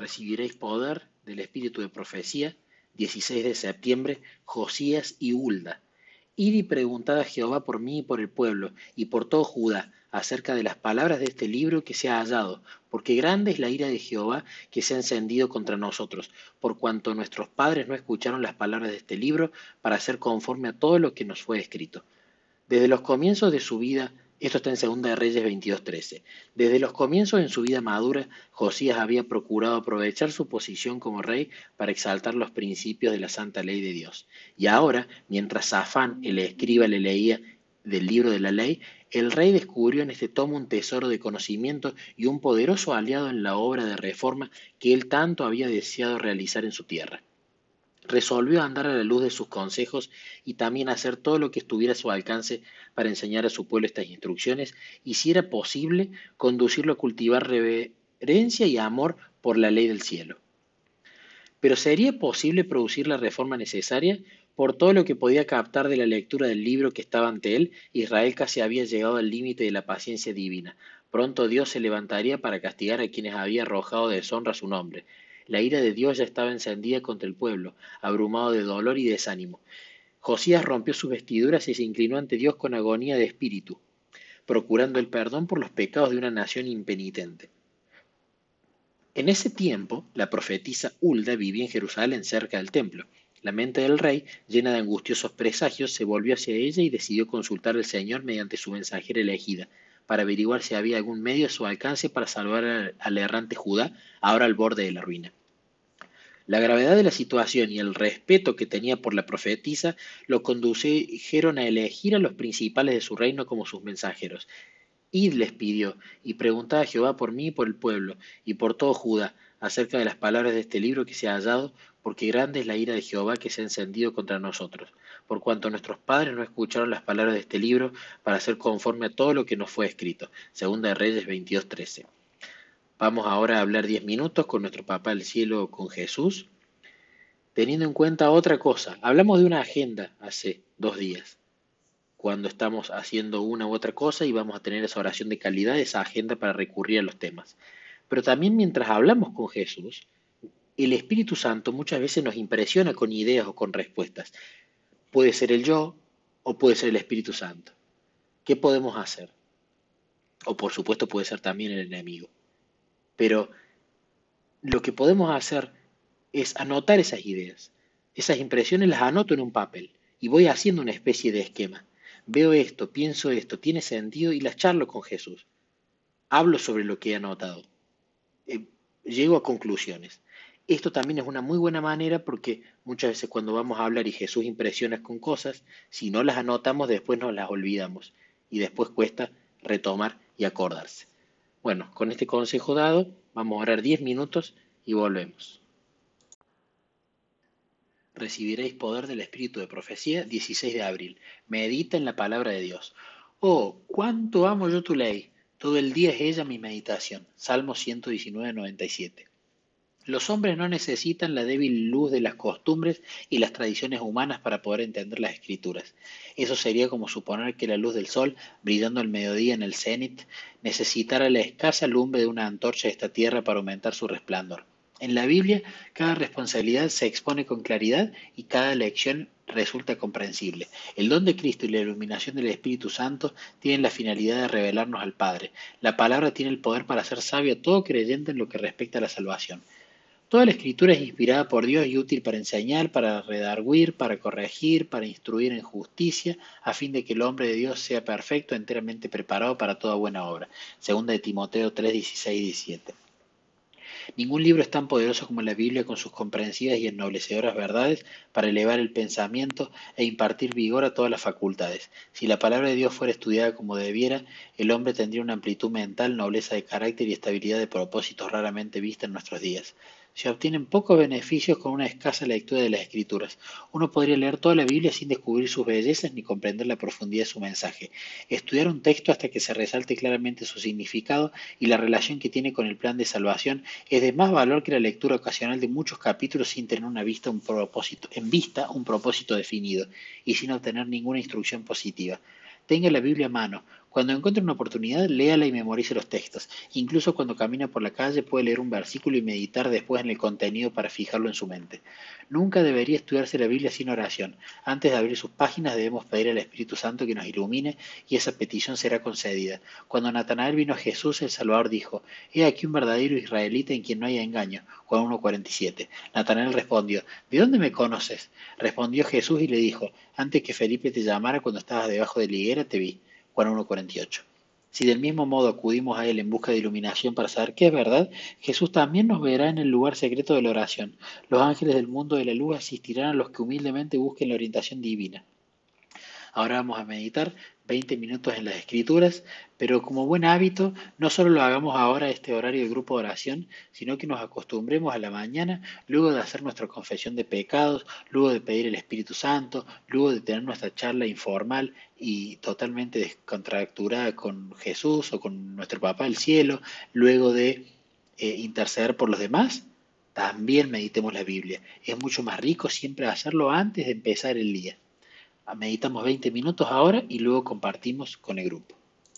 recibiréis poder del espíritu de profecía, 16 de septiembre, Josías y Hulda. Id y preguntad a Jehová por mí y por el pueblo, y por todo Judá, acerca de las palabras de este libro que se ha hallado, porque grande es la ira de Jehová que se ha encendido contra nosotros, por cuanto nuestros padres no escucharon las palabras de este libro para hacer conforme a todo lo que nos fue escrito. Desde los comienzos de su vida esto está en Segunda de Reyes 22.13. Desde los comienzos en su vida madura, Josías había procurado aprovechar su posición como rey para exaltar los principios de la santa ley de Dios. Y ahora, mientras Safán, el escriba, le leía del libro de la ley, el rey descubrió en este tomo un tesoro de conocimiento y un poderoso aliado en la obra de reforma que él tanto había deseado realizar en su tierra resolvió andar a la luz de sus consejos y también hacer todo lo que estuviera a su alcance para enseñar a su pueblo estas instrucciones y si era posible conducirlo a cultivar reverencia y amor por la ley del cielo. Pero ¿sería posible producir la reforma necesaria? Por todo lo que podía captar de la lectura del libro que estaba ante él, Israel casi había llegado al límite de la paciencia divina. Pronto Dios se levantaría para castigar a quienes había arrojado deshonra a su nombre. La ira de Dios ya estaba encendida contra el pueblo, abrumado de dolor y desánimo. Josías rompió sus vestiduras y se inclinó ante Dios con agonía de espíritu, procurando el perdón por los pecados de una nación impenitente. En ese tiempo, la profetisa Hulda vivía en Jerusalén cerca del templo. La mente del rey, llena de angustiosos presagios, se volvió hacia ella y decidió consultar al Señor mediante su mensajera elegida, para averiguar si había algún medio a su alcance para salvar al errante Judá, ahora al borde de la ruina. La gravedad de la situación y el respeto que tenía por la profetisa lo condujeron a elegir a los principales de su reino como sus mensajeros. Id les pidió, y preguntad a Jehová por mí y por el pueblo, y por todo Judá, acerca de las palabras de este libro que se ha hallado, porque grande es la ira de Jehová que se ha encendido contra nosotros, por cuanto nuestros padres no escucharon las palabras de este libro para hacer conforme a todo lo que nos fue escrito. Segunda de Reyes 22.13. Vamos ahora a hablar diez minutos con nuestro Papá del Cielo, con Jesús, teniendo en cuenta otra cosa. Hablamos de una agenda hace dos días, cuando estamos haciendo una u otra cosa y vamos a tener esa oración de calidad, esa agenda para recurrir a los temas. Pero también mientras hablamos con Jesús, el Espíritu Santo muchas veces nos impresiona con ideas o con respuestas. Puede ser el yo o puede ser el Espíritu Santo. ¿Qué podemos hacer? O por supuesto puede ser también el enemigo. Pero lo que podemos hacer es anotar esas ideas. Esas impresiones las anoto en un papel y voy haciendo una especie de esquema. Veo esto, pienso esto, tiene sentido y las charlo con Jesús. Hablo sobre lo que he anotado. Eh, llego a conclusiones. Esto también es una muy buena manera porque muchas veces cuando vamos a hablar y Jesús impresiona con cosas, si no las anotamos después nos las olvidamos y después cuesta retomar y acordarse. Bueno, con este consejo dado, vamos a orar 10 minutos y volvemos. Recibiréis poder del Espíritu de Profecía, 16 de abril. Medita en la palabra de Dios. Oh, cuánto amo yo tu ley. Todo el día es ella mi meditación. Salmo 119, 97. Los hombres no necesitan la débil luz de las costumbres y las tradiciones humanas para poder entender las escrituras. Eso sería como suponer que la luz del sol, brillando al mediodía en el cenit, necesitara la escasa lumbre de una antorcha de esta tierra para aumentar su resplandor. En la Biblia, cada responsabilidad se expone con claridad y cada lección resulta comprensible. El don de Cristo y la iluminación del Espíritu Santo tienen la finalidad de revelarnos al Padre. La palabra tiene el poder para hacer sabio a todo creyente en lo que respecta a la salvación. Toda la escritura es inspirada por Dios y útil para enseñar, para redarguir, para corregir, para instruir en justicia, a fin de que el hombre de Dios sea perfecto, enteramente preparado para toda buena obra. Segunda de Timoteo 3, 16 y 17. Ningún libro es tan poderoso como la Biblia con sus comprensivas y ennoblecederas verdades para elevar el pensamiento e impartir vigor a todas las facultades. Si la palabra de Dios fuera estudiada como debiera, el hombre tendría una amplitud mental, nobleza de carácter y estabilidad de propósitos raramente vista en nuestros días se obtienen pocos beneficios con una escasa lectura de las escrituras. Uno podría leer toda la Biblia sin descubrir sus bellezas ni comprender la profundidad de su mensaje. Estudiar un texto hasta que se resalte claramente su significado y la relación que tiene con el plan de salvación es de más valor que la lectura ocasional de muchos capítulos sin tener una vista, un propósito, en vista un propósito definido y sin obtener ninguna instrucción positiva. Tenga la Biblia a mano, Cuando encuentre una oportunidad, léala y memorice los textos. Incluso cuando camina por la calle puede leer un versículo y meditar después en el contenido para fijarlo en su mente. Nunca debería estudiarse la Biblia sin oración. Antes de abrir sus páginas debemos pedir al Espíritu Santo que nos ilumine y esa petición será concedida. Cuando Natanael vino a Jesús, el Salvador dijo, He aquí un verdadero israelita en quien no haya engaño. Juan 1.47. Natanael respondió, ¿de dónde me conoces? Respondió Jesús y le dijo, antes que Felipe te llamara cuando estabas debajo de la higuera te vi. Juan 1.48. Si del mismo modo acudimos a Él en busca de iluminación para saber qué es verdad, Jesús también nos verá en el lugar secreto de la oración. Los ángeles del mundo de la luz asistirán a los que humildemente busquen la orientación divina. Ahora vamos a meditar 20 minutos en las escrituras, pero como buen hábito, no solo lo hagamos ahora este horario de grupo de oración, sino que nos acostumbremos a la mañana, luego de hacer nuestra confesión de pecados, luego de pedir el Espíritu Santo, luego de tener nuestra charla informal y totalmente descontracturada con Jesús o con nuestro Papá del Cielo, luego de eh, interceder por los demás, también meditemos la Biblia. Es mucho más rico siempre hacerlo antes de empezar el día. Meditamos 20 minutos ahora y luego compartimos con el grupo.